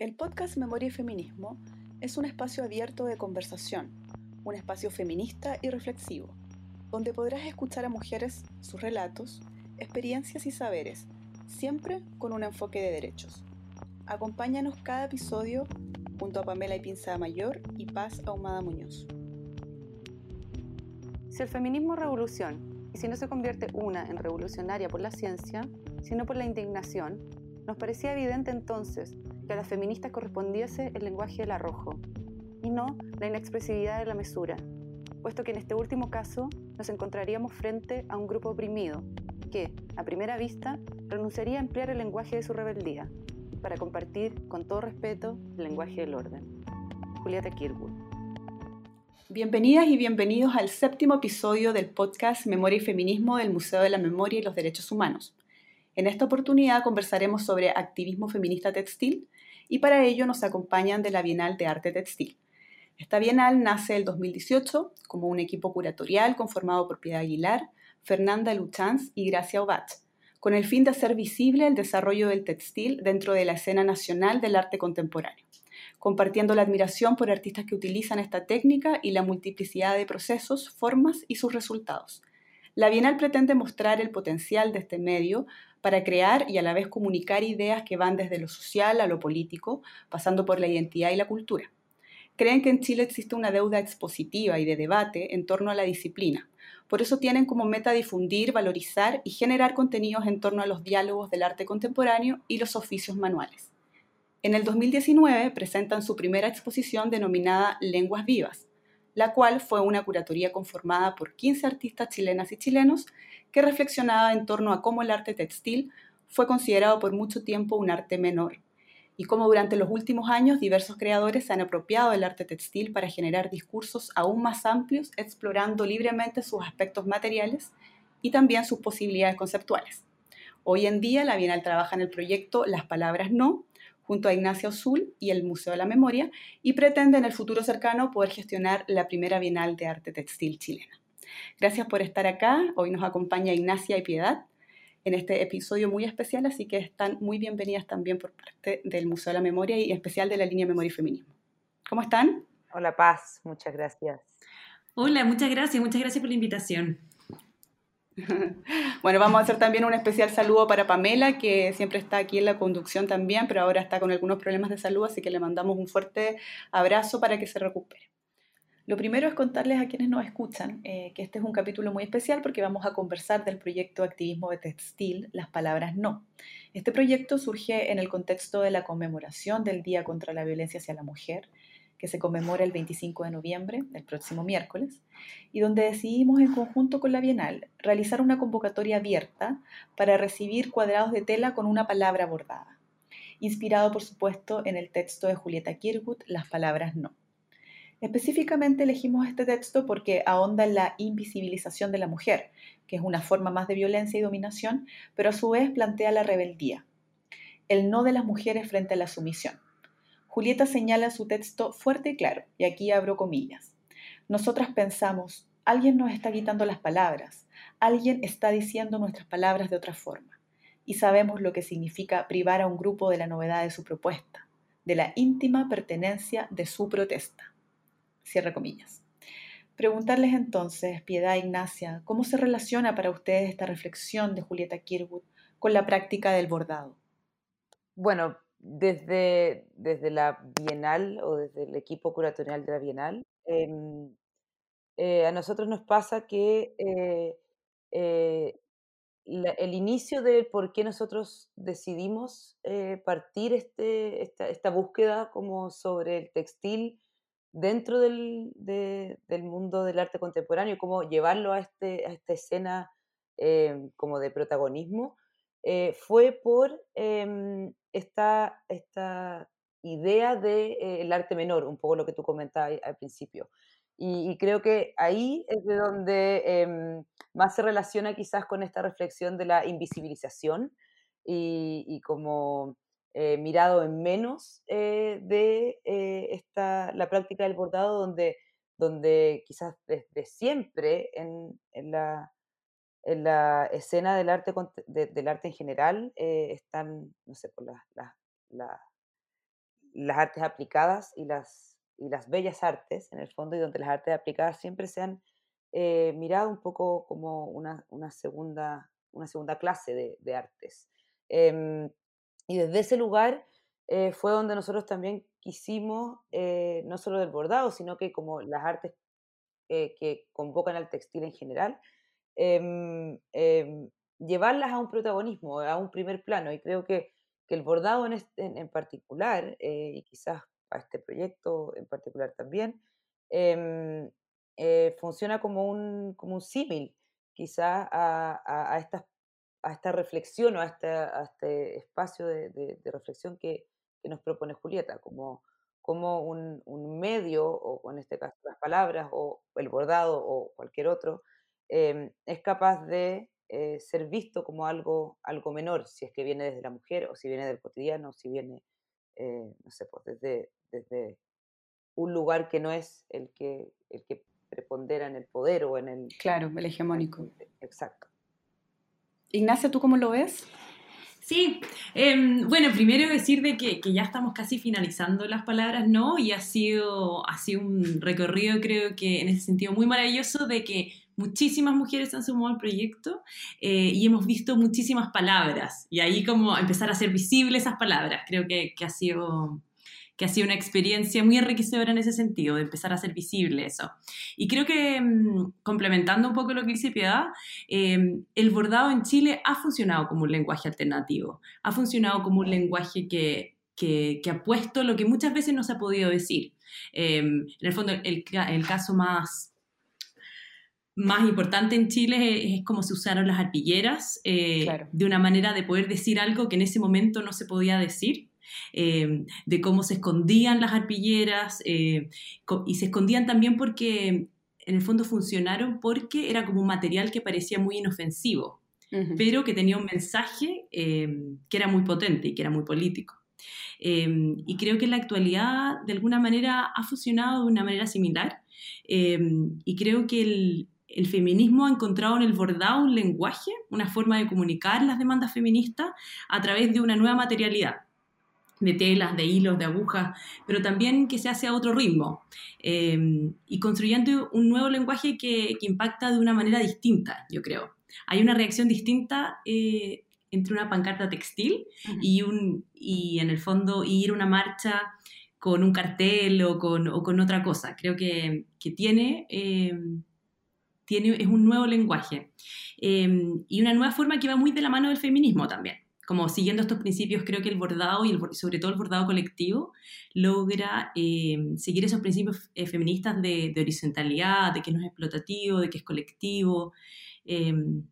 El podcast Memoria y Feminismo es un espacio abierto de conversación, un espacio feminista y reflexivo, donde podrás escuchar a mujeres sus relatos, experiencias y saberes, siempre con un enfoque de derechos. Acompáñanos cada episodio junto a Pamela y Pinza Mayor y Paz Ahumada Muñoz. Si el feminismo es revolución, y si no se convierte una en revolucionaria por la ciencia, sino por la indignación, nos parecía evidente entonces que a las feministas correspondiese el lenguaje del arrojo, y no la inexpresividad de la mesura, puesto que en este último caso nos encontraríamos frente a un grupo oprimido, que, a primera vista, renunciaría a emplear el lenguaje de su rebeldía, para compartir con todo respeto el lenguaje del orden. Julieta Kirwood. Bienvenidas y bienvenidos al séptimo episodio del podcast Memoria y Feminismo del Museo de la Memoria y los Derechos Humanos. En esta oportunidad conversaremos sobre activismo feminista textil y para ello nos acompañan de la Bienal de Arte Textil. Esta Bienal nace el 2018 como un equipo curatorial conformado por Piedad Aguilar, Fernanda Luchanz y Gracia Obach, con el fin de hacer visible el desarrollo del textil dentro de la escena nacional del arte contemporáneo compartiendo la admiración por artistas que utilizan esta técnica y la multiplicidad de procesos, formas y sus resultados. La Bienal pretende mostrar el potencial de este medio para crear y a la vez comunicar ideas que van desde lo social a lo político, pasando por la identidad y la cultura. Creen que en Chile existe una deuda expositiva y de debate en torno a la disciplina. Por eso tienen como meta difundir, valorizar y generar contenidos en torno a los diálogos del arte contemporáneo y los oficios manuales. En el 2019 presentan su primera exposición denominada Lenguas Vivas, la cual fue una curatoría conformada por 15 artistas chilenas y chilenos que reflexionaba en torno a cómo el arte textil fue considerado por mucho tiempo un arte menor y cómo durante los últimos años diversos creadores se han apropiado del arte textil para generar discursos aún más amplios, explorando libremente sus aspectos materiales y también sus posibilidades conceptuales. Hoy en día la Bienal trabaja en el proyecto Las Palabras No, junto a Ignacio Azul y el Museo de la Memoria, y pretende en el futuro cercano poder gestionar la primera Bienal de Arte Textil chilena. Gracias por estar acá. Hoy nos acompaña Ignacia y Piedad en este episodio muy especial, así que están muy bienvenidas también por parte del Museo de la Memoria y en especial de la línea Memoria y Feminismo. ¿Cómo están? Hola Paz, muchas gracias. Hola, muchas gracias, muchas gracias por la invitación. Bueno, vamos a hacer también un especial saludo para Pamela, que siempre está aquí en la conducción también, pero ahora está con algunos problemas de salud, así que le mandamos un fuerte abrazo para que se recupere. Lo primero es contarles a quienes nos escuchan eh, que este es un capítulo muy especial porque vamos a conversar del proyecto Activismo de Textil, Las Palabras No. Este proyecto surge en el contexto de la conmemoración del Día contra la Violencia hacia la Mujer, que se conmemora el 25 de noviembre, el próximo miércoles, y donde decidimos en conjunto con la Bienal realizar una convocatoria abierta para recibir cuadrados de tela con una palabra bordada, inspirado por supuesto en el texto de Julieta Kirwood, Las palabras no. Específicamente elegimos este texto porque ahonda en la invisibilización de la mujer, que es una forma más de violencia y dominación, pero a su vez plantea la rebeldía, el no de las mujeres frente a la sumisión. Julieta señala su texto fuerte y claro, y aquí abro comillas. Nosotras pensamos, alguien nos está quitando las palabras, alguien está diciendo nuestras palabras de otra forma, y sabemos lo que significa privar a un grupo de la novedad de su propuesta, de la íntima pertenencia de su protesta. Cierra comillas. Preguntarles entonces, Piedad Ignacia, ¿cómo se relaciona para ustedes esta reflexión de Julieta Kirwood con la práctica del bordado? Bueno, desde, desde la Bienal o desde el equipo curatorial de la Bienal, em, eh, a nosotros nos pasa que eh, eh, el inicio de por qué nosotros decidimos partir este, esta, esta, búsqueda como sobre el textil dentro del, del, mundo del arte contemporáneo, cómo llevarlo a, este, a esta escena em, como de protagonismo, fue por em, esta, esta idea del de, eh, arte menor, un poco lo que tú comentabas al principio. Y, creo que ahí es de donde em, más se relaciona quizás con esta reflexión de la invisibilización y, como eh, mirado en menos eh, de esta, la práctica del bordado, donde, donde quizás desde siempre en, en la en la escena del arte, del arte en general eh, están, no sé, por la, la, las artes aplicadas y las, y las bellas artes, en el fondo, y donde las artes aplicadas siempre se han eh, mirado un poco como una, una, segunda, una segunda clase de, artes. Em, y desde ese lugar eh, fue donde nosotros también quisimos, eh, no solo del bordado, sino que como las artes que convocan al textil en general, em, em, llevarlas a un protagonismo, a un primer plano. Y creo que, que el bordado en, en, particular, eh, y quizás para este proyecto en particular también, em, eh, funciona como un, como un símil quizás a, a, esta, a esta reflexión o a este, a este espacio de, de, reflexión que, que, nos propone Julieta, como, como un, un, medio, o en este caso las palabras, o el bordado, o cualquier otro, em, es capaz de eh, ser visto como algo, algo menor, si es que viene desde la mujer o si viene del cotidiano, si viene, eh, no sé, pues desde, desde un lugar que no es el que, el que prepondera en el poder o en el... Claro, el hegemónico. Exacto. Ignacia, ¿tú cómo lo ves? Sí, em, bueno, primero decir de que, que, ya estamos casi finalizando las palabras, ¿no? Y ha sido, ha sido un recorrido, creo que en ese sentido, muy maravilloso de que muchísimas mujeres han sumado al proyecto eh, y hemos visto muchísimas palabras y ahí como empezar a hacer visibles esas palabras, creo que, que, ha sido que ha sido una experiencia muy enriquecedora en ese sentido, de empezar a hacer visible eso. Y creo que, mm, complementando un poco lo que dice Piedad, eh, el bordado en Chile ha funcionado como un lenguaje alternativo, ha funcionado como un lenguaje que, que, ha puesto lo que muchas veces no se ha podido decir. Eh, en el fondo, el, el caso más más importante en Chile es, cómo se usaron las arpilleras, eh, de una manera de poder decir algo que en ese momento no se podía decir. Eh, de cómo se escondían las arpilleras eh, y se escondían también porque en el fondo funcionaron porque era como un material que parecía muy inofensivo, pero que tenía un mensaje que era muy potente y que era muy político. y creo que en la actualidad de alguna manera ha funcionado de una manera similar y creo que el, el feminismo ha encontrado en el bordado un lenguaje, una forma de comunicar las demandas feministas a través de una nueva materialidad de telas, de hilos, de agujas, pero también que se hace a otro ritmo eh, y construyendo un nuevo lenguaje que, impacta de una manera distinta, yo creo. Hay una reacción distinta eh, entre una pancarta textil y, un, y en el fondo ir a una marcha con un cartel o con, otra cosa. Creo que, tiene... Eh, tiene, es un nuevo lenguaje em, y una nueva forma que va muy de la mano del feminismo también. Como siguiendo estos principios, creo que el bordado y el, sobre todo el bordado colectivo logra em, seguir esos principios eh, feministas de, horizontalidad, de que no es explotativo, de que es colectivo. Em,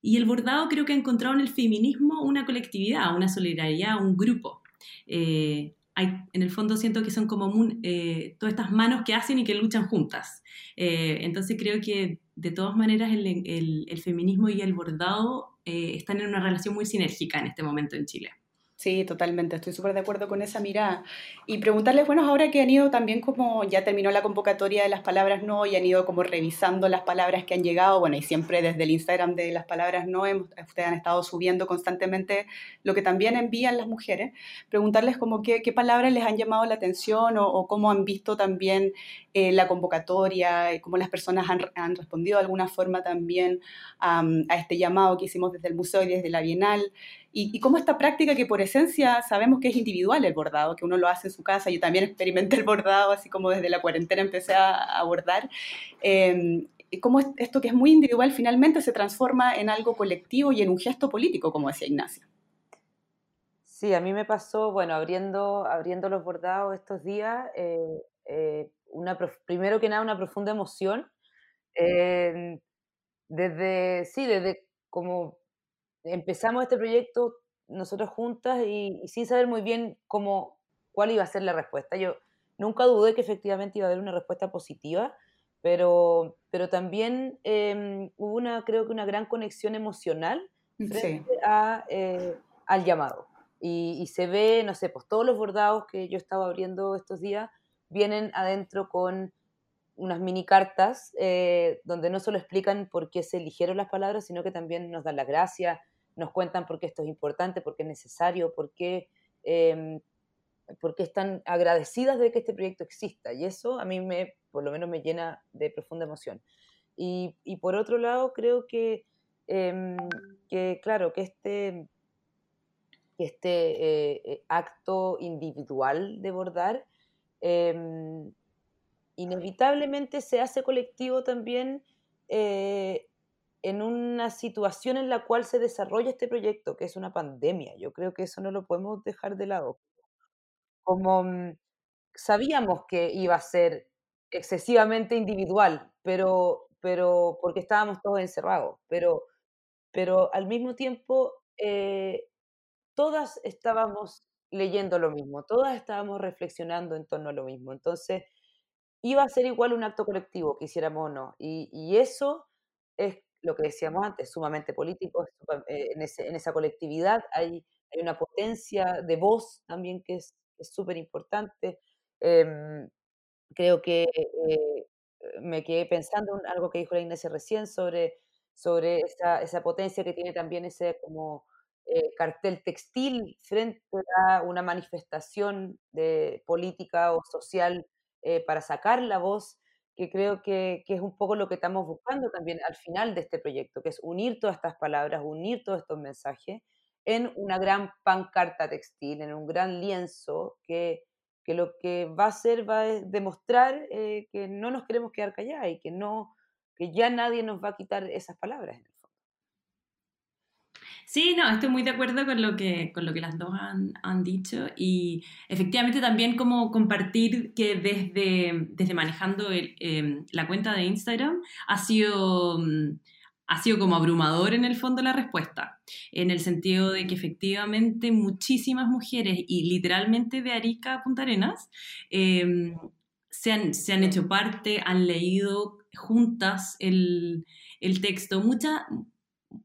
y el bordado creo que ha encontrado en el feminismo una colectividad, una solidaridad, un grupo. Eh, en el fondo siento que son como eh, todas estas manos que hacen y que luchan juntas. Eh, entonces creo que de todas maneras el, feminismo y el bordado eh, están en una relación muy sinérgica en este momento en Chile. Sí, totalmente, estoy súper de acuerdo con esa mirada. Y preguntarles, bueno, ahora que han ido también como ya terminó la convocatoria de las palabras no y han ido como revisando las palabras que han llegado, bueno, y siempre desde el Instagram de las palabras no, ustedes han estado subiendo constantemente lo que también envían las mujeres, preguntarles como qué, qué palabras les han llamado la atención o, cómo han visto también eh, la convocatoria y cómo las personas han, han respondido de alguna forma también a este llamado que hicimos desde el museo y desde la Bienal y, cómo esta práctica que por esencia sabemos que es individual el bordado, que uno lo hace en su casa, yo también experimenté el bordado, así como desde la cuarentena empecé a, bordar, eh, cómo esto que es muy individual finalmente se transforma en algo colectivo y en un gesto político, como decía Ignacia. Sí, a mí me pasó, bueno, abriendo, abriendo los bordados estos días, eh, eh, una, primero que nada una profunda emoción, eh, desde, sí, desde como empezamos este proyecto nosotros juntas y, sin saber muy bien cómo, cuál iba a ser la respuesta. Yo nunca dudé que efectivamente iba a haber una respuesta positiva, pero, pero también em, hubo una, creo que una gran conexión emocional frente a, eh, al llamado. Y, y, se ve, no sé, pues todos los bordados que yo estaba abriendo estos días vienen adentro con unas mini cartas eh, donde no solo explican por qué se eligieron las palabras, sino que también nos dan las gracias, nos cuentan por qué esto es importante, por qué es necesario, por qué em, porque están agradecidas de que este proyecto exista y eso a mí me, por lo menos me llena de profunda emoción. Y, y por otro lado, creo que, em, que claro, que este, este eh, eh, acto individual de bordar em, inevitablemente se hace colectivo también eh, en una situación en la cual se desarrolla este proyecto, que es una pandemia. Yo creo que eso no lo podemos dejar de lado. Como mm, sabíamos que iba a ser excesivamente individual, pero, pero porque estábamos todos encerrados, pero, pero al mismo tiempo eh, todas estábamos leyendo lo mismo, todas estábamos reflexionando en torno a lo mismo. Entonces, iba a ser igual un acto colectivo, quisiéramos o no. Y, y eso es lo que decíamos antes, sumamente político, eh, en, esa colectividad hay, hay, una potencia de voz también que es súper importante. Em, creo que eh, me quedé pensando en algo que dijo la Ignacia recién sobre, sobre esa, esa potencia que tiene también ese como eh, cartel textil frente a una manifestación de política o social para sacar la voz que creo que, que, es un poco lo que estamos buscando también al final de este proyecto, que es unir todas estas palabras, unir todos estos mensajes en una gran pancarta textil, en un gran lienzo que, que lo que va a hacer va a demostrar eh, que no nos queremos quedar callados y que, no, que ya nadie nos va a quitar esas palabras. Sí, no, estoy muy de acuerdo con lo que, con lo que las dos han, han dicho y efectivamente también como compartir que desde, desde manejando em, la cuenta de Instagram ha sido, mm, ha sido como abrumador en el fondo la respuesta, en el sentido de que efectivamente muchísimas mujeres y literalmente de Arica a Punta Arenas em, se, han, se han hecho parte, han leído juntas el, el texto. Muchas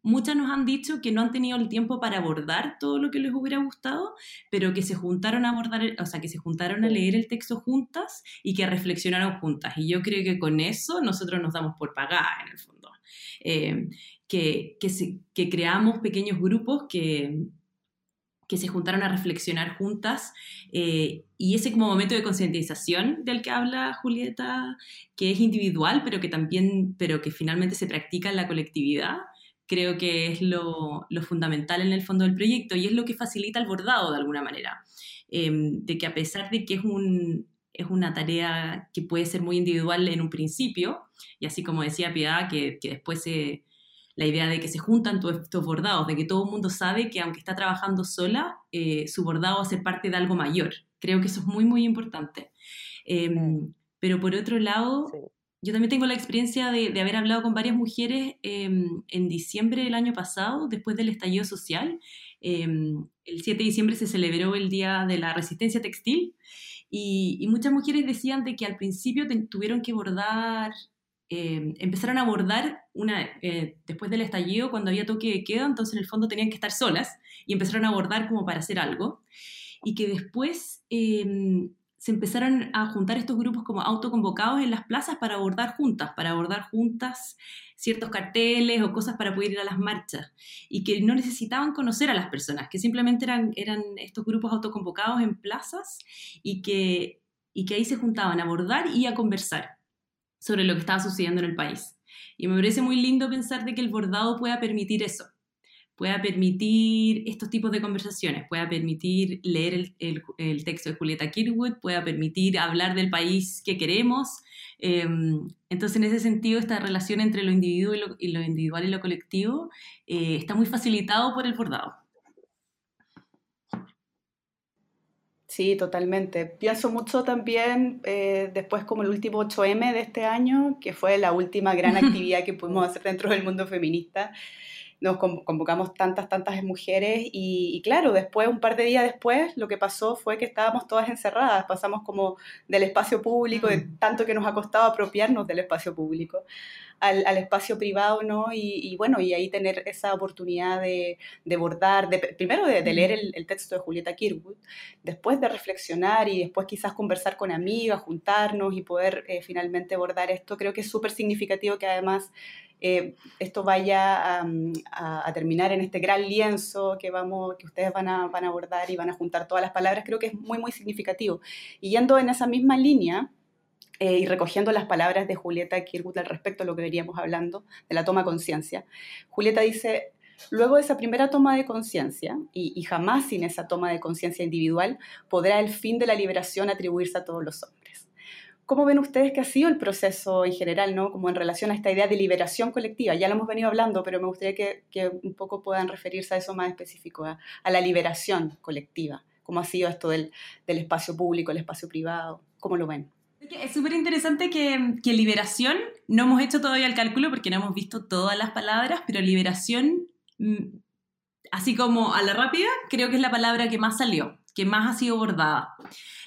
muchas nos han dicho que no han tenido el tiempo para abordar todo lo que les hubiera gustado, pero que se juntaron a abordar, o sea, que se juntaron a leer el texto juntas y que reflexionaron juntas. Y yo creo que con eso nosotros nos damos por pagar, en el fondo. Eh, que, que, creamos pequeños grupos que, que se juntaron a reflexionar juntas eh, y ese como momento de concientización del que habla Julieta, que es individual, pero que también, pero que finalmente se practica en la colectividad, creo que es lo, fundamental en el fondo del proyecto y es lo que facilita el bordado de alguna manera. Em, de que a pesar de que es, un, es una tarea que puede ser muy individual en un principio, y así como decía Piedad, que, después la idea de que se juntan todos estos bordados, de que todo el mundo sabe que aunque está trabajando sola, eh, su bordado va a ser parte de algo mayor. Creo que eso es muy, muy importante. Em, pero por otro lado, yo también tengo la experiencia de, haber hablado con varias mujeres em, en diciembre del año pasado, después del estallido social. Em, el 7 de diciembre se celebró el Día de la Resistencia Textil y, muchas mujeres decían de que al principio tuvieron que bordar, em, empezaron a bordar una, eh, después del estallido cuando había toque de queda, entonces en el fondo tenían que estar solas y empezaron a bordar como para hacer algo y que después se empezaron a juntar estos grupos como autoconvocados en las plazas para abordar juntas, para abordar juntas ciertos carteles o cosas para poder ir a las marchas y que no necesitaban conocer a las personas, que simplemente eran, estos grupos autoconvocados en plazas y que, y ahí se juntaban a abordar y a conversar sobre lo que estaba sucediendo en el país. Y me parece muy lindo pensar de que el bordado pueda permitir eso, pueda permitir estos tipos de conversaciones, pueda permitir leer el, texto de Julieta Kirkwood, pueda permitir hablar del país que queremos. Em, entonces, en ese sentido, esta relación entre lo, individuo y lo, individual y lo colectivo eh, está muy facilitado por el bordado. Sí, totalmente. Pienso mucho también eh, después como el último 8M de este año, que fue la última gran actividad que pudimos hacer dentro del mundo feminista nos convocamos tantas, tantas mujeres y, claro, después, un par de días después, lo que pasó fue que estábamos todas encerradas, pasamos como del espacio público, de mm. tanto que nos ha costado apropiarnos del espacio público. Al, espacio privado, ¿no? Y, bueno, y ahí tener esa oportunidad de, bordar, de, primero de, leer el, texto de Julieta Kirkwood, después de reflexionar y después quizás conversar con amigas, juntarnos y poder eh, finalmente bordar esto, creo que es súper significativo que además eh, esto vaya a, terminar en este gran lienzo que, vamos, que ustedes van a, van a abordar y van a juntar todas las palabras, creo que es muy, muy significativo. Y yendo en esa misma línea, eh, y recogiendo las palabras de Julieta Kirkwood al respecto lo que veníamos hablando, de la toma de conciencia, Julieta dice, luego de esa primera toma de conciencia, y, jamás sin esa toma de conciencia individual, podrá el fin de la liberación atribuirse a todos los hombres. ¿Cómo ven ustedes que ha sido el proceso en general, ¿no? como en relación a esta idea de liberación colectiva? Ya lo hemos venido hablando, pero me gustaría que, un poco puedan referirse a eso más específico, a, a la liberación colectiva. ¿Cómo ha sido esto del, del espacio público, el espacio privado? ¿Cómo lo ven? Es súper interesante que, que, liberación, no hemos hecho todavía el cálculo porque no hemos visto todas las palabras, pero liberación, mm, así como a la rápida, creo que es la palabra que más salió, que más ha sido bordada.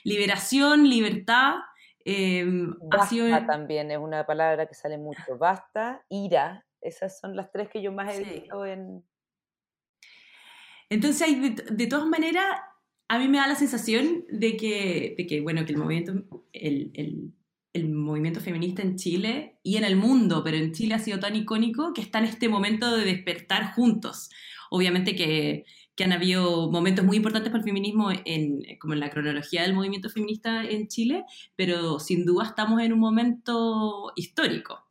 Liberación, libertad, eh, ha sido... también es una palabra que sale mucho. Basta, ira, esas son las tres que yo más he visto en... Entonces, de, de todas maneras, a mí me da la sensación de que, de que bueno, que el movimiento, el, el, movimiento feminista en Chile y en el mundo, pero en Chile ha sido tan icónico que está en este momento de despertar juntos. Obviamente que, que han habido momentos muy importantes para el feminismo en, como en la cronología del movimiento feminista en Chile, pero sin duda estamos en un momento histórico.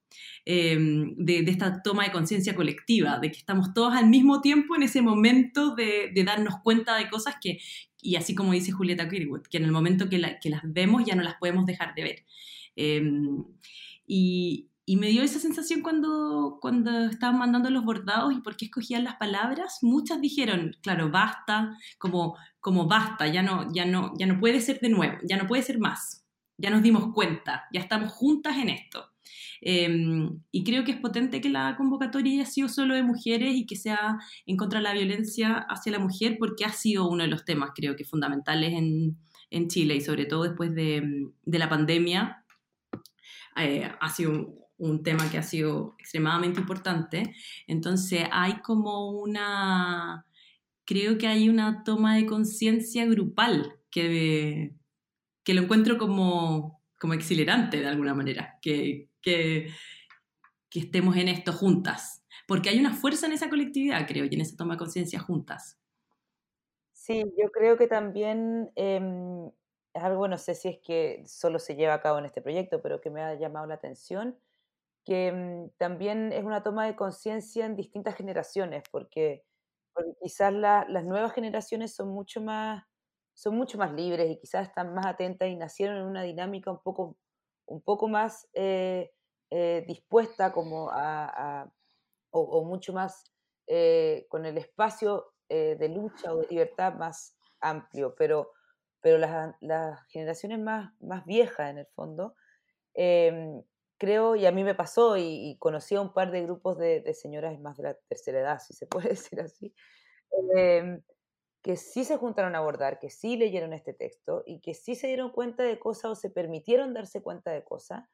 Em, de, esta toma de conciencia colectiva, de que estamos todos al mismo tiempo en ese momento de, de, darnos cuenta de cosas que, y así como dice Julieta Kirkwood, que en el momento que, las vemos ya no las podemos dejar de ver. Em, y, me dio esa sensación cuando, cuando estaban mandando los bordados y por qué escogían las palabras. Muchas dijeron, claro, basta, como, como basta, ya no, ya, no, ya no puede ser de nuevo, ya no puede ser más. Ya nos dimos cuenta, ya estamos juntas en esto. Em, y creo que es potente que la convocatoria haya sido solo de mujeres y que sea en contra de la violencia hacia la mujer, porque ha sido uno de los temas, creo que fundamentales en, en Chile y sobre todo después de, de la pandemia. Eh, ha sido un, un tema que ha sido extremadamente importante. Entonces hay como una, creo que hay una toma de conciencia grupal que, que lo encuentro como, como exhilarante de alguna manera, que, que, estemos en esto juntas, porque hay una fuerza en esa colectividad, creo, y en esa toma de conciencia juntas. Sí, yo creo que también es algo, no sé si es que solo se lleva a cabo en este proyecto, pero que me ha llamado la atención, que em, también es una toma de conciencia en distintas generaciones, porque, quizás las nuevas generaciones son mucho más son mucho más libres y quizás están más atentas y nacieron en una dinámica un poco un poco más eh, eh, dispuesta como a, o, mucho más eh, con el espacio de lucha o de libertad más amplio, pero, pero las, las generaciones más, más viejas en el fondo, em, creo, y a mí me pasó, y, conocí a un par de grupos de, de, señoras más de la tercera edad, si se puede decir así, em, que sí se juntaron a abordar, que sí leyeron este texto y que sí se dieron cuenta de cosas o se permitieron darse cuenta de cosas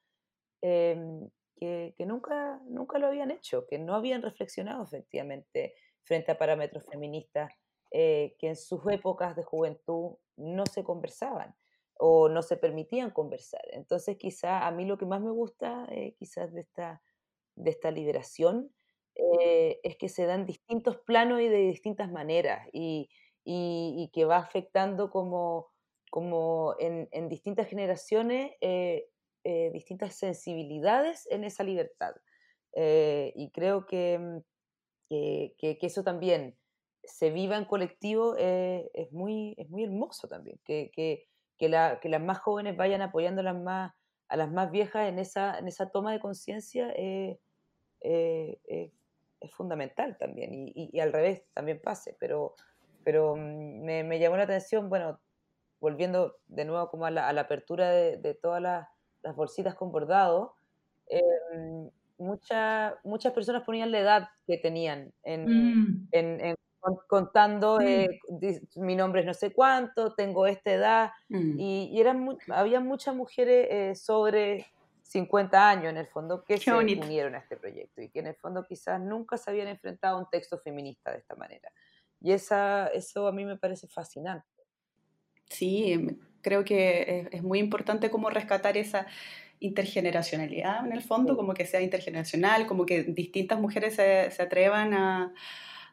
em, que, nunca, nunca lo habían hecho, que no habían reflexionado efectivamente frente a parámetros feministas eh, que en sus épocas de juventud no se conversaban o no se permitían conversar. Entonces quizá a mí lo que más me gusta eh, quizás de esta, de esta liberación eh, es que se dan distintos planos y de distintas maneras y, y, que va afectando como, como en, en distintas generaciones eh, eh, distintas sensibilidades en esa libertad. Eh, y creo mm, que, que, que, eso también se viva en colectivo es, muy, es muy hermoso también, que, que, que, la, que las más jóvenes vayan apoyando a las más, a las más viejas en esa, en esa toma de conciencia es fundamental también, y, y, al revés también pase, pero, pero mm, me, me, llamó la atención, bueno, volviendo de nuevo como a la, a la apertura de, de todas las, las, bolsitas con bordado, eh, mucha, muchas personas ponían la edad que tenían en, mm. en, en contando, eh, mi nombre es no sé cuánto, tengo esta edad, mm. y, y, eran había muchas mujeres eh, sobre 50 años en el fondo que se unieron a este proyecto y que en el fondo quizás nunca se habían enfrentado a un texto feminista de esta manera. Y esa, eso a mí me parece fascinante. Sí, em, creo que es, muy importante cómo rescatar esa intergeneracionalidad en el fondo, como que sea intergeneracional, como que distintas mujeres se atrevan a,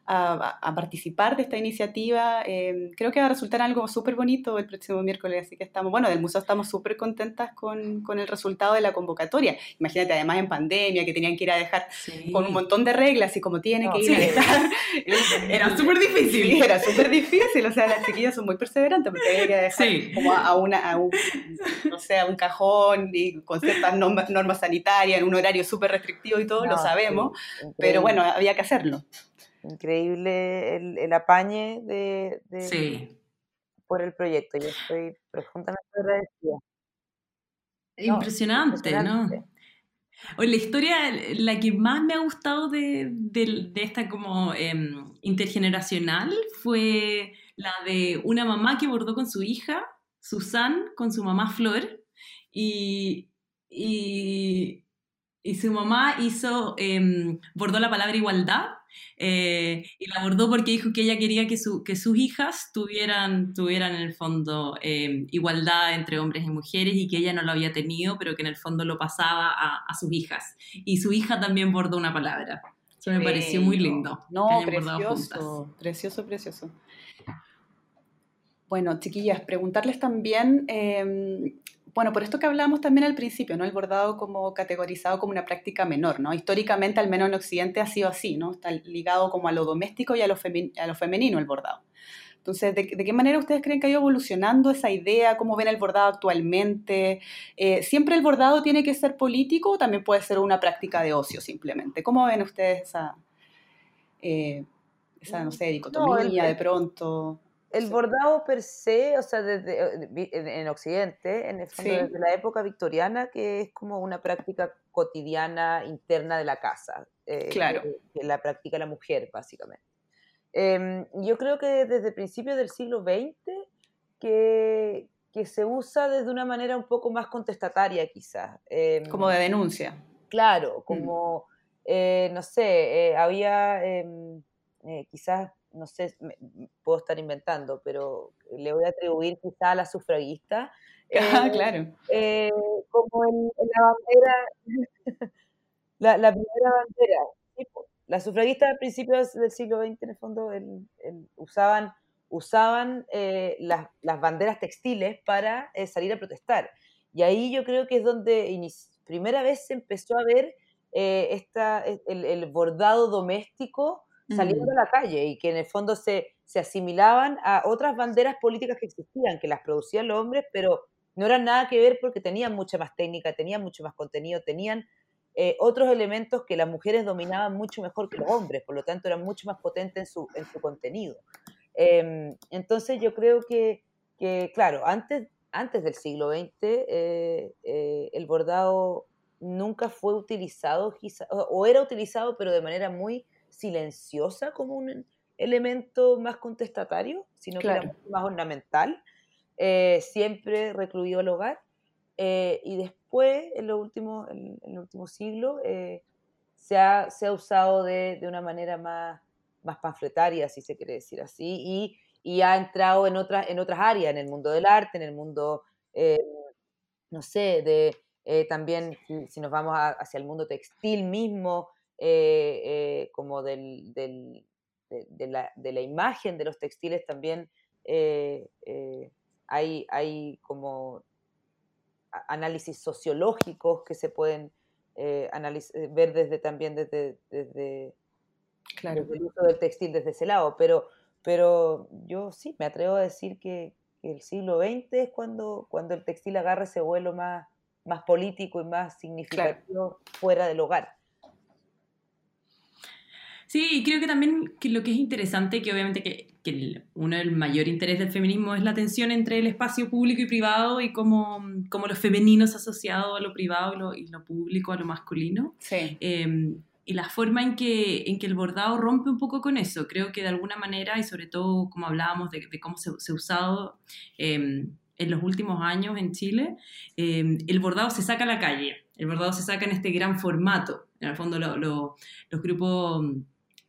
a, participar de esta iniciativa. Em, creo que va a resultar algo súper bonito el próximo miércoles, así que estamos, bueno, del museo estamos súper contentas con, con, el resultado de la convocatoria. Imagínate, además en pandemia, que tenían que ir a dejar con un montón de reglas y como tiene que ir a dejar. era súper difícil. era súper difícil, o sea, las chiquillas son muy perseverantes porque hay que dejar como a, una, a un, no sé, a un cajón y con ciertas normas, normas sanitarias, en un horario súper restrictivo y todo, lo sabemos, pero bueno, había que hacerlo. Increíble el, el apañe de, por el proyecto. Yo estoy profundamente agradecida. Impresionante, ¿no? O la historia, la que más me ha gustado de, de, esta como em, intergeneracional fue la de una mamá que bordó con su hija, Susan, con su mamá Flor, y, y, y su mamá hizo, em, bordó la palabra igualdad eh, y la abordó porque dijo que ella quería que, su, que sus hijas tuvieran, tuvieran en el fondo eh, igualdad entre hombres y mujeres y que ella no lo había tenido, pero que en el fondo lo pasaba a, a sus hijas. Y su hija también bordó una palabra. Eso me pareció muy lindo. No, precioso, precioso, precioso. Bueno, chiquillas, preguntarles también eh, bueno, por esto que hablábamos también al principio, ¿no? El bordado como categorizado como una práctica menor, ¿no? Históricamente, al menos en Occidente, ha sido así, ¿no? Está ligado como a lo doméstico y a lo, a lo femenino el bordado. Entonces, ¿de, qué manera ustedes creen que ha ido evolucionando esa idea? ¿Cómo ven el bordado actualmente? Eh, ¿Siempre el bordado tiene que ser político o también puede ser una práctica de ocio simplemente? ¿Cómo ven ustedes esa, eh, esa no sé, dicotomía de pronto? El bordado per se, o sea, desde, eh, en Occidente, en el fondo, desde la época victoriana, que es como una práctica cotidiana interna de la casa. Eh, claro. Que, la practica la mujer, básicamente. Em, yo creo que desde principios del siglo XX, que, que, se usa desde una manera un poco más contestataria, quizás. Em, como de denuncia. Claro, mm. como, eh, no sé, había em, quizás no sé, puedo estar inventando, pero le voy a atribuir quizá a la sufragista. Ah, claro. Eh, como en, la bandera, la, primera bandera. las sufragistas a principios del siglo XX, en el fondo, usaban, usaban eh, las, banderas textiles para eh, salir a protestar. Y ahí yo creo que es donde primera vez se empezó a ver esta, el, el, bordado doméstico saliendo a la calle y que en el fondo se, se asimilaban a otras banderas políticas que existían, que las producían los hombres, pero no eran nada que ver porque tenían mucha más técnica, tenían mucho más contenido, tenían eh, otros elementos que las mujeres dominaban mucho mejor que los hombres, por lo tanto eran mucho más potentes en su, en su contenido. Em, entonces yo creo que, que, claro, antes, antes del siglo XX eh, eh, el bordado nunca fue utilizado, o era utilizado, pero de manera muy silenciosa como un elemento más contestatario, sino que era más ornamental, eh, siempre recluido al hogar. Eh, y después, en, lo último, en, el último siglo, eh, se, ha, se, ha, usado de, de, una manera más, más panfletaria, si se quiere decir así, y, y ha entrado en, otras en otras áreas, en el mundo del arte, en el mundo, no sé, de, también si, nos vamos hacia el mundo textil mismo, eh, eh, como del, del, de, la, de, la, imagen de los textiles también eh, hay, hay como análisis sociológicos que se pueden ver desde también desde, desde, claro. el uso del textil desde ese lado, pero, pero yo sí me atrevo a decir que, el siglo XX es cuando, cuando el textil agarra ese vuelo más, más político y más significativo fuera del hogar. Sí, creo que también que lo que es interesante, que obviamente que, que uno del mayor interés del feminismo es la tensión entre el espacio público y privado y cómo, cómo lo femenino es asociado a lo privado y lo, y lo público a lo masculino. Sí. Eh, y la forma en que, en que el bordado rompe un poco con eso. Creo que de alguna manera, y sobre todo como hablábamos de, de cómo se, se, ha usado eh, en los últimos años en Chile, eh, el bordado se saca a la calle el bordado se saca en este gran formato. En el fondo los grupos,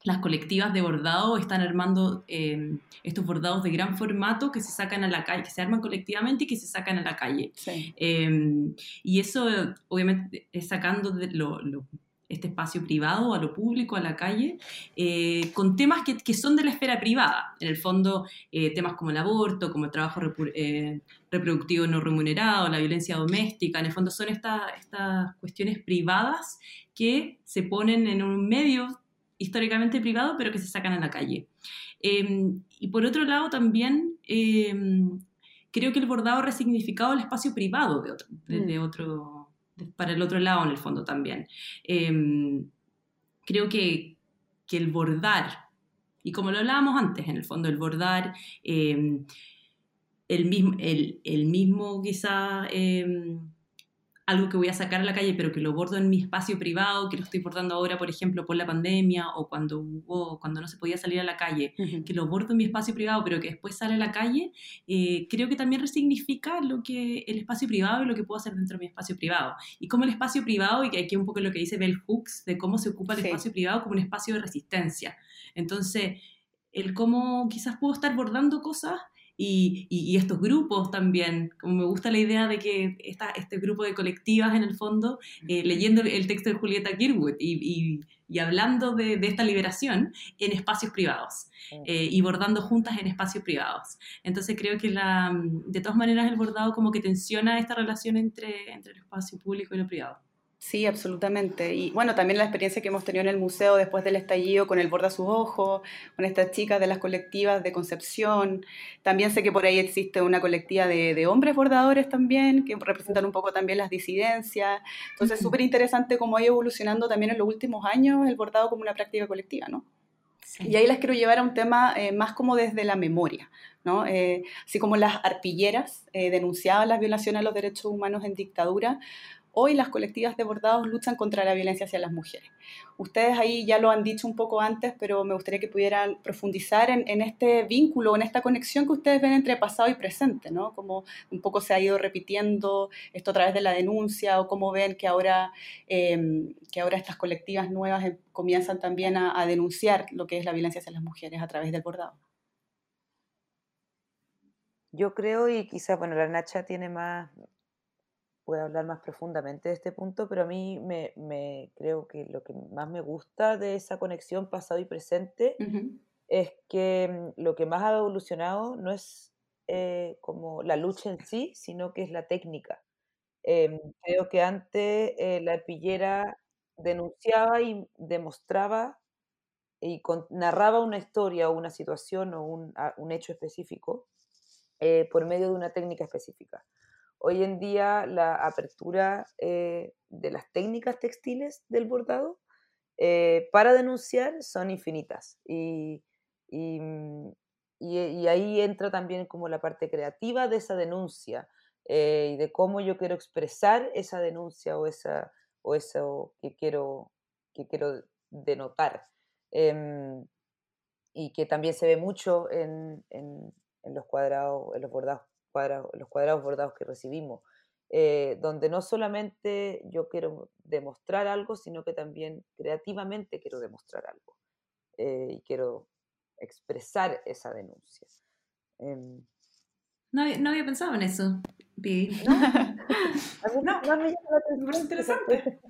las colectivas de bordado están armando eh, estos bordados de gran formato que se sacan a la calle, que se arman colectivamente y que se sacan a la calle. Eh, y eso obviamente es sacando de lo, este espacio privado, a lo público, a la calle, eh, con temas que, que, son de la esfera privada. En el fondo, eh, temas como el aborto, como el trabajo eh, reproductivo no remunerado, la violencia doméstica, en el fondo son estas estas cuestiones privadas que se ponen en un medio históricamente privado, pero que se sacan a la calle. Em, y por otro lado, también em, creo que el bordado ha resignificado el espacio privado de otro, de mm. otro para el otro lado en el fondo también. Em, creo que, que, el bordar, y como lo hablábamos antes, en el fondo el bordar, el, mismo, el, el mismo quizá algo que voy a sacar a la calle, pero que lo bordo en mi espacio privado, que lo estoy bordando ahora, por ejemplo, por la pandemia o cuando hubo, cuando no se podía salir a la calle, que lo bordo en mi espacio privado, pero que después sale a la calle, eh, creo que también resignifica lo que el espacio privado y lo que puedo hacer dentro de mi espacio privado. Y como el espacio privado, y que aquí un poco lo que dice Bell Hooks, de cómo se ocupa el espacio privado como un espacio de resistencia. Entonces, el cómo quizás puedo estar bordando cosas y, y, estos grupos también, como me gusta la idea de que esta, este grupo de colectivas en el fondo, eh, leyendo el texto de Julieta Kirwood y, y hablando de, de, esta liberación en espacios privados eh, y bordando juntas en espacios privados. Entonces creo que la, de todas maneras el bordado como que tensiona esta relación entre, entre el espacio público y lo privado. Sí, absolutamente. Y bueno, también la experiencia que hemos tenido en el museo después del estallido con el Borda sus ojos, con estas chicas de las colectivas de Concepción. También sé que por ahí existe una colectiva de, hombres bordadores también, que representan un poco también las disidencias. Entonces, súper interesante cómo ha ido evolucionando también en los últimos años el bordado como una práctica colectiva, ¿no? Y ahí las quiero llevar a un tema eh, más como desde la memoria, ¿no? Eh, así como las arpilleras eh, denunciaban las violaciones a los derechos humanos en dictadura, Hoy las colectivas de bordados luchan contra la violencia hacia las mujeres. Ustedes ahí ya lo han dicho un poco antes, pero me gustaría que pudieran profundizar en, este vínculo, en esta conexión que ustedes ven entre pasado y presente, ¿no? Como un poco se ha ido repitiendo esto a través de la denuncia o cómo ven que ahora, em, que ahora estas colectivas nuevas em, comienzan también a, a denunciar lo que es la violencia hacia las mujeres a través del bordado. Yo creo, y quizás, bueno, la Nacha tiene más, puede hablar más profundamente de este punto, pero a mí me, me, creo que lo que más me gusta de esa conexión pasado y presente es que mm, lo que más ha evolucionado no es eh, como la lucha en sí, sino que es la técnica. Em, creo que antes eh, la arpillera denunciaba y demostraba y narraba una historia o una situación o un, un hecho específico eh, por medio de una técnica específica. Hoy en día la apertura eh, de las técnicas textiles del bordado eh, para denunciar son infinitas mm, y, ahí entra también como la parte creativa de esa denuncia eh, y de cómo yo quiero expresar esa denuncia o, esa, o eso que quiero, que quiero denotar. Em, y que también se ve mucho en, en, en los cuadrados, en los bordados los cuadrados bordados que recibimos, eh, donde no solamente yo quiero demostrar algo, sino que también creativamente quiero demostrar algo eh, y quiero expresar esa denuncia. Em, no, había, pensado en eso, Pi. No, no, no me llama interesante.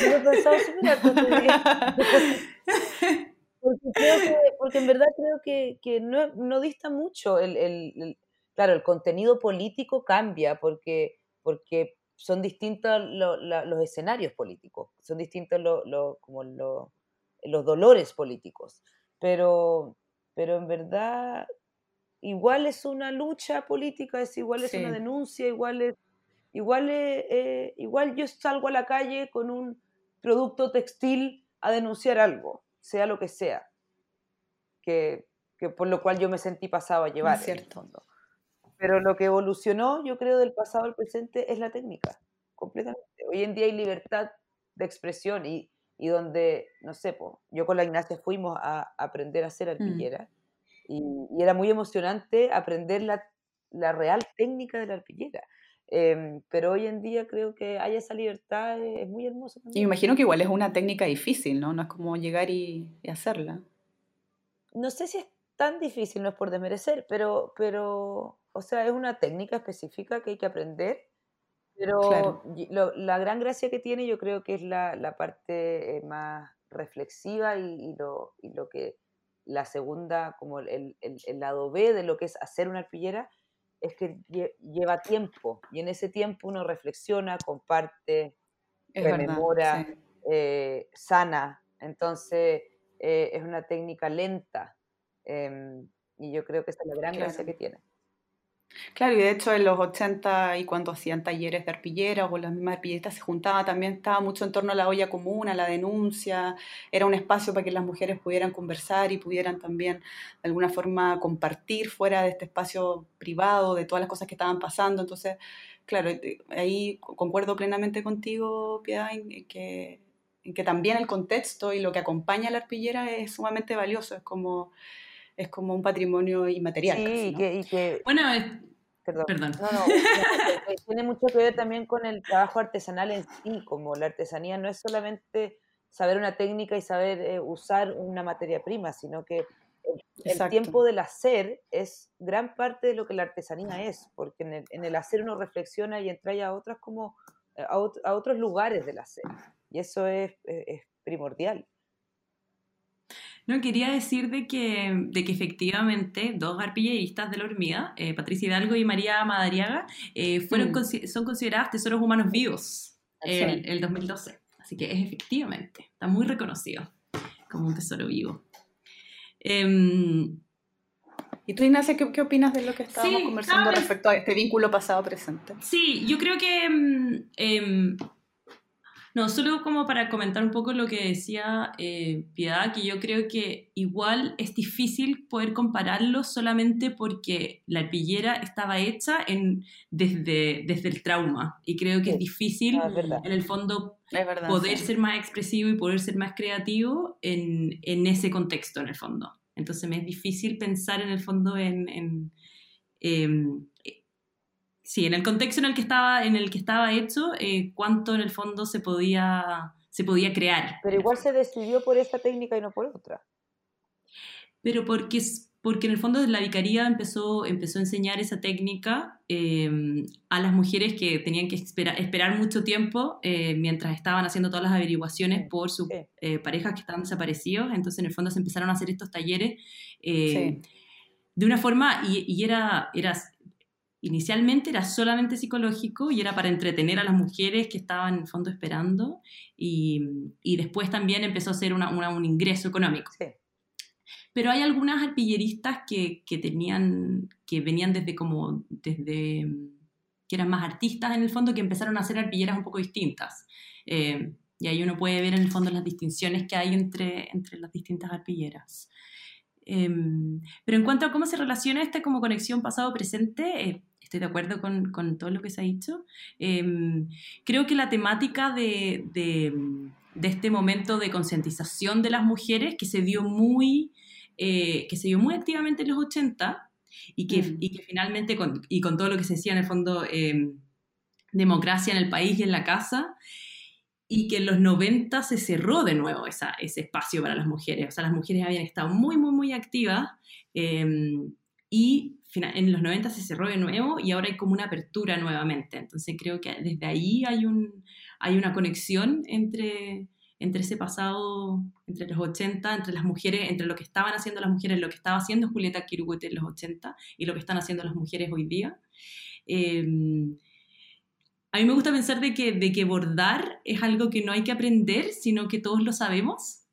Yo he pensado porque, creo que, porque en verdad creo que, que no, no, dista mucho el, el, claro, el contenido político cambia porque, porque son distintos los escenarios políticos, son distintos como los dolores políticos, pero, pero en verdad igual es una lucha política, es igual es una denuncia, igual es, igual, eh, igual yo salgo a la calle con un producto textil a denunciar algo, sea lo que sea, que, que por lo cual yo me sentí pasado a llevar. Es cierto. Pero lo que evolucionó, yo creo, del pasado al presente es la técnica, completamente. Hoy en día hay libertad de expresión y, y donde, no sé, yo con la Ignacia fuimos a, aprender a hacer mm. arpillera y, y, era muy emocionante aprender la, la, real técnica de la arpillera. Em, pero hoy en día creo que hay esa libertad, eh, es muy hermoso. Y me imagino que igual es una técnica difícil, ¿no? No es como llegar y, hacerla. No sé si es tan difícil, no es por desmerecer, pero, pero, o sea, es una técnica específica que hay que aprender. Pero la gran gracia que tiene yo creo que es la, la parte eh, más reflexiva y, lo, y, lo, que la segunda, como el, el, el, lado B de lo que es hacer una arpillera, es que lleva tiempo y en ese tiempo uno reflexiona, comparte, rememora, eh, sana. Entonces eh, es una técnica lenta em, y yo creo que esa es la gran gracia que tiene. Claro, y de hecho en los 80 y cuando hacían talleres de arpilleras o las mismas arpilleristas se juntaban, también estaba mucho en torno a la olla común, a la denuncia, era un espacio para que las mujeres pudieran conversar y pudieran también de alguna forma compartir fuera de este espacio privado de todas las cosas que estaban pasando. Entonces, claro, eh, ahí concuerdo plenamente contigo, Piedad, en que, en que también el contexto y lo que acompaña a la arpillera es sumamente valioso, es como es como un patrimonio inmaterial. Sí, y, que, Bueno, perdón. No, no, tiene mucho que ver también con el trabajo artesanal en sí, como la artesanía no es solamente saber una técnica y saber eh, usar una materia prima, sino que el, tiempo del hacer es gran parte de lo que la artesanía es, porque en el, en el hacer uno reflexiona y entra a otras como a, a, otros lugares del hacer, y eso es, es primordial. No, quería decir de que, de que efectivamente dos arpilleristas de la hormiga, eh, Patricia Hidalgo y María Madariaga, eh, fueron, mm. son consideradas tesoros humanos vivos en el 2012. Así que es efectivamente, está muy reconocido como un tesoro vivo. Em, ¿Y tú, Ignacia, qué, qué, opinas de lo que estábamos conversando respecto a este vínculo pasado-presente? Sí, yo creo que em, em, no, solo como para comentar un poco lo que decía eh, Piedad, que yo creo que igual es difícil poder compararlo solamente porque la arpillera estaba hecha en, desde, desde el trauma. Y creo que es difícil, en el fondo, poder ser más expresivo y poder ser más creativo en, en, ese contexto, en el fondo. Entonces me es difícil pensar en el fondo en, en em, sí, en el contexto en el que estaba, en el que estaba hecho, eh, cuánto en el fondo se podía, se podía crear. Pero igual se decidió por esta técnica y no por otra. Pero porque, porque en el fondo la vicaría empezó, empezó a enseñar esa técnica em, a las mujeres que tenían que esperar mucho tiempo eh, mientras estaban haciendo todas las averiguaciones por sus eh, parejas que estaban desaparecidos. Entonces en el fondo se empezaron a hacer estos talleres. De una forma, y, y era, era inicialmente era solamente psicológico y era para entretener a las mujeres que estaban en el fondo esperando y, y después también empezó a ser una, un ingreso económico. Pero hay algunas arpilleristas que, que, tenían, que venían desde como, desde, que eran más artistas en el fondo, que empezaron a hacer arpilleras un poco distintas. Eh, y ahí uno puede ver en el fondo las distinciones que hay entre, entre las distintas arpilleras. Em, pero en cuanto a cómo se relaciona esta como conexión pasado-presente, eh, estoy de acuerdo con, con, todo lo que se ha dicho. Em, creo que la temática de, de, de este momento de concientización de las mujeres que se dio muy, eh, que se dio muy activamente en los 80 y que, mm. y que finalmente, con, y con todo lo que se decía en el fondo, em, democracia en el país y en la casa, y que en los 90 se cerró de nuevo esa, ese espacio para las mujeres. O sea, las mujeres habían estado muy, muy, muy activas em, y en los 90 se cerró de nuevo y ahora hay como una apertura nuevamente. Entonces creo que desde ahí hay, un, hay una conexión entre, entre ese pasado, entre los 80, entre las mujeres, entre lo que estaban haciendo las mujeres, lo que estaba haciendo Julieta Kiruguete en los 80 y lo que están haciendo las mujeres hoy día. Em, a mí me gusta pensar de que, de que bordar es algo que no hay que aprender, sino que todos lo sabemos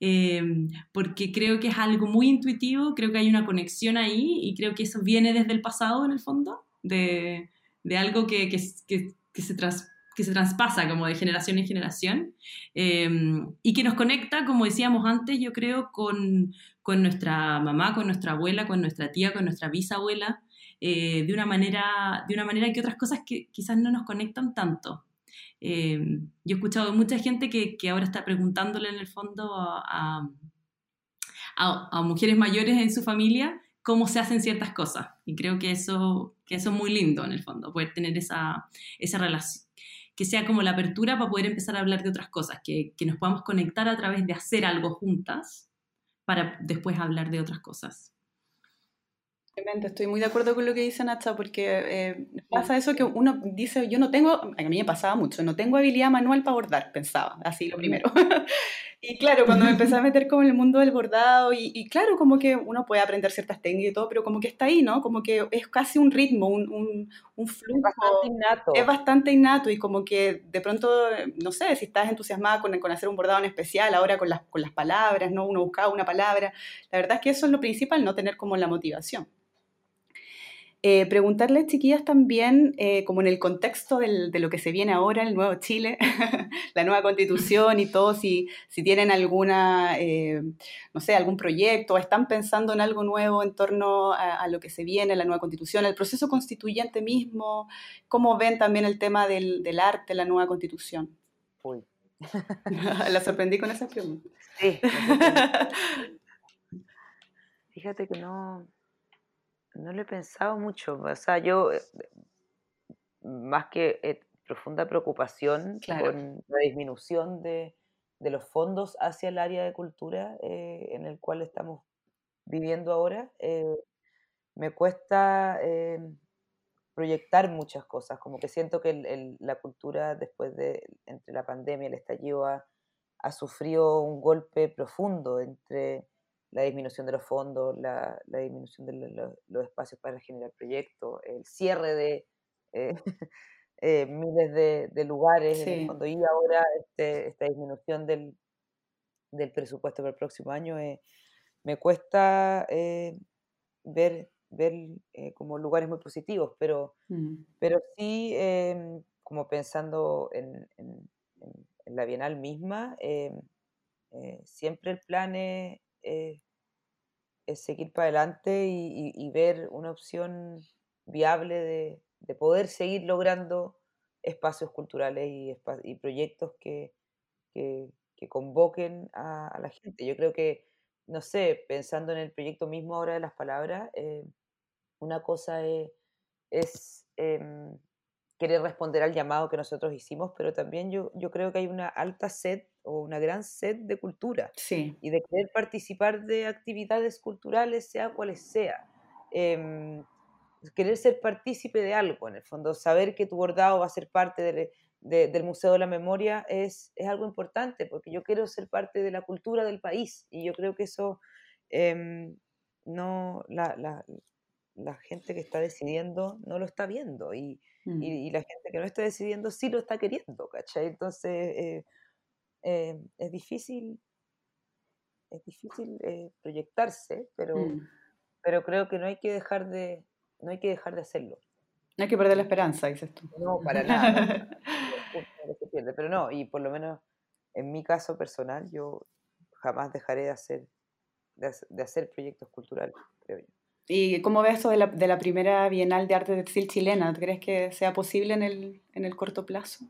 Em, porque creo que es algo muy intuitivo, creo que hay una conexión ahí y creo que eso viene desde el pasado en el fondo, de, de algo que, que, que, se tras, que se traspasa como de generación en generación em, y que nos conecta, como decíamos antes, yo creo, con, con, nuestra mamá, con nuestra abuela, con nuestra tía, con nuestra bisabuela, eh, de, una manera, de una manera que otras cosas que quizás no nos conectan tanto. Eh, yo he escuchado mucha gente que, que, ahora está preguntándole en el fondo a, a, mujeres mayores en su familia cómo se hacen ciertas cosas. Y creo que eso, que eso es muy lindo en el fondo, poder tener esa, esa relación, que sea como la apertura para poder empezar a hablar de otras cosas, que, que nos podamos conectar a través de hacer algo juntas para después hablar de otras cosas. Estoy muy de acuerdo con lo que dice Nacha, porque eh, pasa eso que uno dice, yo no tengo, a mí me pasaba mucho, no tengo habilidad manual para bordar, pensaba, así lo primero. y claro, cuando me empecé a meter como en el mundo del bordado, y, claro, como que uno puede aprender ciertas técnicas y todo, pero como que está ahí, ¿no? Como que es casi un ritmo, un, un, un flujo. Es bastante innato. Es bastante innato, y como que de pronto, no sé, si estás entusiasmada con, con hacer un bordado en especial, ahora con las, con las palabras, ¿no? Uno buscaba una palabra, la verdad es que eso es lo principal, no tener como la motivación. Eh, preguntarles, chiquillas, también, eh, como en el contexto de lo que se viene ahora, el nuevo Chile, la nueva constitución y todo, si, si tienen alguna, eh, no sé, algún proyecto, o están pensando en algo nuevo en torno a, lo que se viene, la nueva constitución, el proceso constituyente mismo, ¿cómo ven también el tema del, del arte, la nueva constitución? Uy. la sorprendí con esa pregunta. Sí. Fíjate que no, no lo he pensado mucho. O sea, yo, eh, más que eh, profunda preocupación con la disminución de, los fondos hacia el área de cultura eh, en el cual estamos viviendo ahora, me cuesta proyectar muchas cosas. Como que siento que la cultura, después de entre la pandemia, el estallido, ha, ha sufrido un golpe profundo entre la disminución de los fondos, la, disminución de los espacios para generar proyectos, el cierre de eh, eh, miles de, lugares en el fondo y ahora este, esta disminución del, presupuesto para el próximo año eh, me cuesta ver, ver como lugares muy positivos, pero, mm. pero sí em, como pensando en, en, la Bienal misma, em, siempre el plan es es, seguir para adelante y, ver una opción viable de, poder seguir logrando espacios culturales y, proyectos que, convoquen a, la gente. Yo creo que, no sé, pensando en el proyecto mismo ahora de las palabras, eh, una cosa es, em, querer responder al llamado que nosotros hicimos, pero también yo, yo creo que hay una alta sed o una gran sed de cultura y de querer participar de actividades culturales, sea cuales sea. Em, querer ser partícipe de algo, en el fondo, saber que tu bordado va a ser parte del Museo de la Memoria es, es, algo importante, porque yo quiero ser parte de la cultura del país y yo creo que eso em, no, la, la, la, gente que está decidiendo no lo está viendo y, mm. y, la gente que no está decidiendo sí lo está queriendo, ¿cachai? Entonces... Eh, eh, es difícil, es difícil eh, proyectarse, pero, mm. pero creo que no hay que dejar de, no hay que dejar de hacerlo. No hay que perder la esperanza, dices tú. No, para nada. pero no, y por lo menos en mi caso personal, yo jamás dejaré de hacer, de, hacer proyectos culturales, creo yo. ¿Y cómo ves eso de la, de la, primera Bienal de Arte Textil chilena? ¿Crees que sea posible en el, en el corto plazo?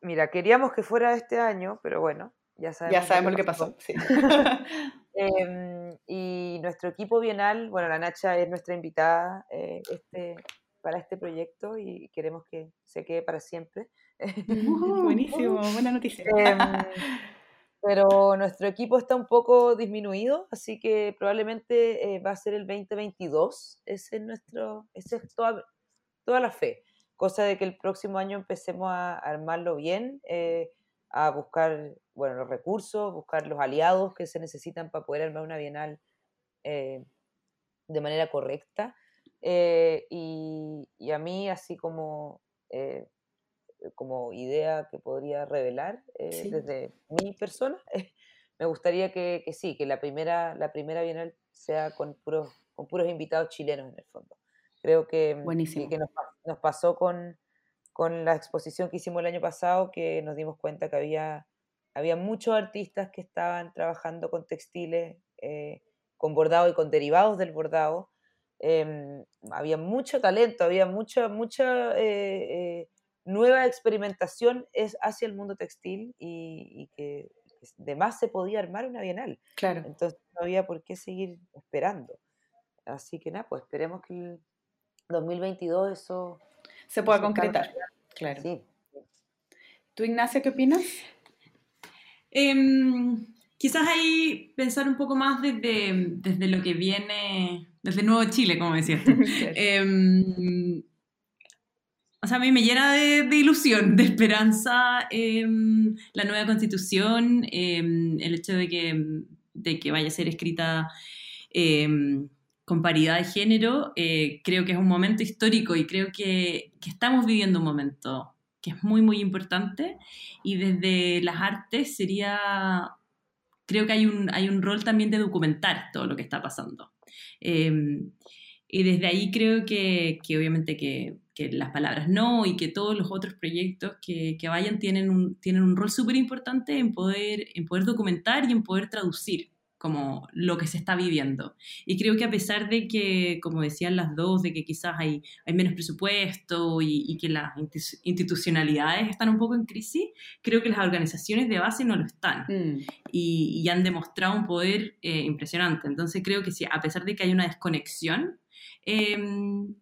Mira, queríamos que fuera este año, pero bueno, ya sabemos, ya sabemos lo que pasó. Em, y nuestro equipo bienal, bueno, la Nacha es nuestra invitada eh, este, para este proyecto y queremos que se quede para siempre. Uh, buenísimo, buena noticia. Em, pero nuestro equipo está un poco disminuido, así que probablemente eh, va a ser el 2022. Ese es nuestro, esa es toda, toda la fe cosa de que el próximo año empecemos a armarlo bien, eh, a buscar bueno, los recursos, buscar los aliados que se necesitan para poder armar una bienal eh, de manera correcta. Eh, y, a mí, así como, como idea que podría revelar desde mi persona, me gustaría que, sí, que la primera, la primera bienal sea con puros, con puros invitados chilenos en el fondo. Creo que, mm, que, nos, pasó con, con, la exposición que hicimos el año pasado, que nos dimos cuenta que había, había muchos artistas que estaban trabajando con textiles, eh, con bordado y con derivados del bordado. Em, había mucho talento, había mucha, mucha eh, eh, nueva experimentación es hacia el mundo textil y, que de más se podía armar una bienal. Claro. Entonces no había por qué seguir esperando. Así que nada, pues esperemos que el, 2022 eso se pueda eso concretar. Claro. Sí. ¿Tú, Ignacia, qué opinas? Em, quizás ahí pensar un poco más desde, desde lo que viene, desde Nuevo Chile, como decías tú. Em, sea, a mí me llena de, ilusión, de esperanza em, la nueva constitución, em, el hecho de que, vaya a ser escrita em, con paridad de género, eh, creo que es un momento histórico y creo que, estamos viviendo un momento que es muy, muy importante. Y desde las artes sería, creo que hay un, rol también de documentar todo lo que está pasando. Y desde ahí creo que, que obviamente que, que, las palabras no y que todos los otros proyectos que, que vayan tienen un, tienen un rol súper importante en poder, en poder documentar y en poder traducir como lo que se está viviendo. Y creo que a pesar de que, como decían las dos, de que quizás hay, hay menos presupuesto y, y que las institucionalidades están un poco en crisis, creo que las organizaciones de base no lo están Mm, y, y han demostrado un poder eh, impresionante. Entonces creo que sí, a pesar de que hay una desconexión eh,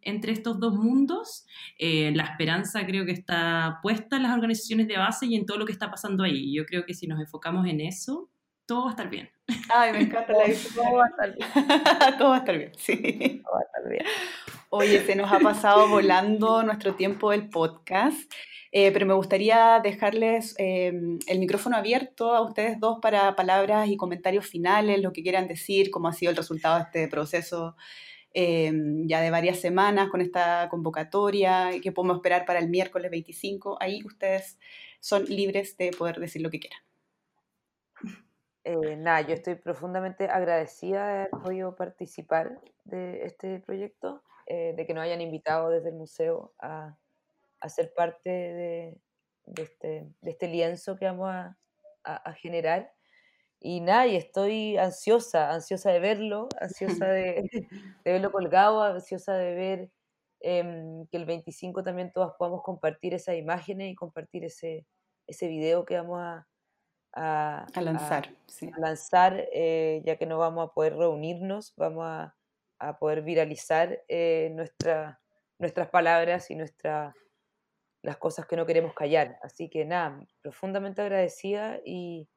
entre estos dos mundos, eh, la esperanza creo que está puesta en las organizaciones de base y en todo lo que está pasando ahí. Yo creo que si nos enfocamos en eso, todo va a estar bien. Ay, me encanta la idea. Todo va a estar bien, Todo va a estar bien, sí. todo va a estar bien. Oye, se nos ha pasado volando nuestro tiempo del podcast, eh, pero me gustaría dejarles eh, el micrófono abierto a ustedes dos para palabras y comentarios finales, lo que quieran decir, cómo ha sido el resultado de este proceso eh, ya de varias semanas con esta convocatoria, y qué podemos esperar para el miércoles 25. Ahí ustedes son libres de poder decir lo que quieran. Eh, nada, yo estoy profundamente agradecida de haber podido participar de este proyecto, eh, de que nos hayan invitado desde el museo a, a ser parte de, de este, de este lienzo que vamos a, a- a generar. Y nada, y estoy ansiosa, ansiosa de verlo, ansiosa de, de verlo colgado, ansiosa de ver em, que el 25 también todas podamos compartir esas imágenes y compartir ese, ese video que vamos a, a- A lanzar, sí. a lanzar, eh, ya que no vamos a poder reunirnos, vamos a, a poder viralizar eh, nuestra- nuestras palabras y nuestra, las cosas que no queremos callar. Así que nada, profundamente agradecida y,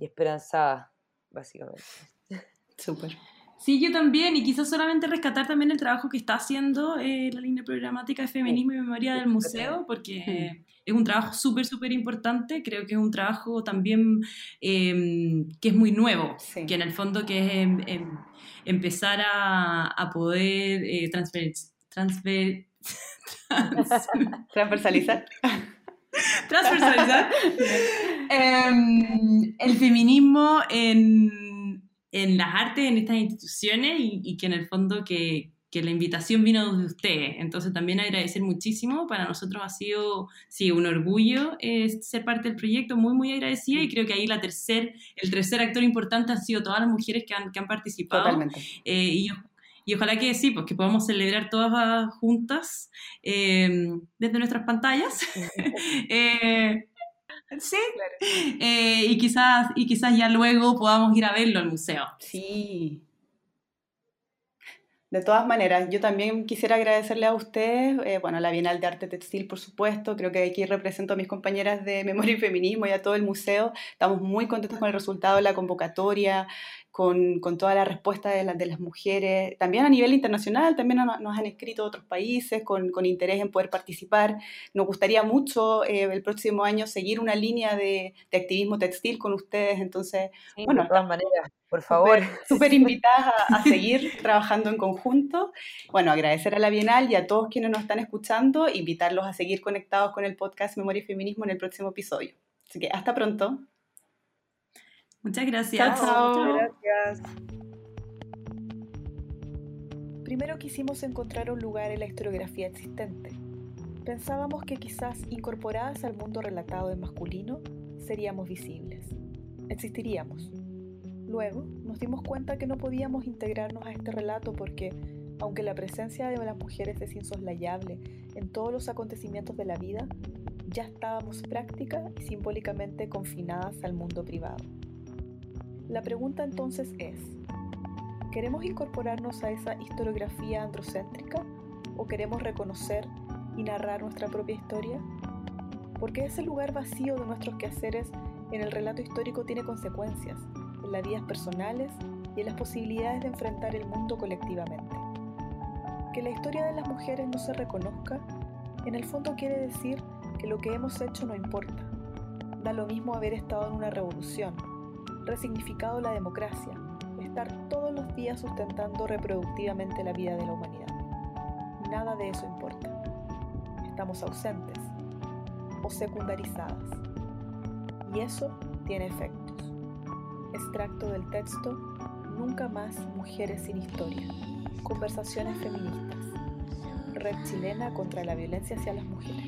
y esperanzada, básicamente. Súper. Sí, yo también, y quizás solamente rescatar también el trabajo que está haciendo eh, la línea programática de feminismo y memoria del museo, porque es un trabajo súper, súper importante, creo que es un trabajo también eh, que es muy nuevo, Sí. que en el fondo que es em- em- empezar a, a poder eh, transfer, transfer, trans- Transversalizar. transversalizar em, el feminismo en, en las artes, en estas instituciones y, y que en el fondo que, que la invitación vino de ustedes. Entonces también agradecer muchísimo. Para nosotros ha sido, sí, un orgullo eh, ser parte del proyecto, muy, muy agradecida y creo que ahí la tercer, el tercer actor importante han sido todas las mujeres que han, que han participado. Eh, y, y ojalá que sí, pues que podamos celebrar todas juntas eh, desde nuestras pantallas. Sí. Eh, y, quizás, y quizás ya luego podamos ir a verlo al museo. Sí. De todas maneras, yo también quisiera agradecerle a ustedes, eh, bueno, a la Bienal de Arte Textil, por supuesto, creo que aquí represento a mis compañeras de Memoria y Feminismo y a todo el museo. Estamos muy contentos con el resultado de la convocatoria, con, con toda la respuesta de, la- de las mujeres. También a nivel internacional, también nos, nos han escrito otros países con, con interés en poder participar. Nos gustaría mucho eh, el próximo año seguir una línea de, de activismo textil con ustedes, entonces Sí, Bueno, de todas maneras, por favor. Súper invitadas a, a seguir trabajando en conjunto. Bueno, agradecer a la Bienal y a todos quienes nos están escuchando, invitarlos a seguir conectados con el podcast Memoria y Feminismo en el próximo episodio. Así que hasta pronto. Muchas gracias. Chao, chao. Muchas gracias. Primero quisimos encontrar un lugar en la historiografía existente. Pensábamos que quizás incorporadas al mundo relatado en masculino, seríamos visibles. Existiríamos. Luego nos dimos cuenta que no podíamos integrarnos a este relato porque, aunque la presencia de las mujeres es insoslayable en todos los acontecimientos de la vida, ya estábamos práctica y simbólicamente confinadas al mundo privado. La pregunta entonces es, ¿Queremos incorporarnos a esa historiografía androcéntrica ¿O queremos reconocer y narrar nuestra propia historia? Porque ese lugar vacío de nuestros quehaceres en el relato histórico tiene consecuencias en las vidas personales y en las posibilidades de enfrentar el mundo colectivamente. Que la historia de las mujeres no se reconozca, en el fondo quiere decir que lo que hemos hecho no importa. Da lo mismo haber estado en una revolución, resignificado la democracia, estar todos los días sustentando reproductivamente la vida de la humanidad. Nada de eso importa. Estamos ausentes o secundarizadas. Y eso tiene efectos. Extracto del texto Nunca más mujeres sin historia. Conversaciones feministas. Red chilena contra la violencia hacia las mujeres.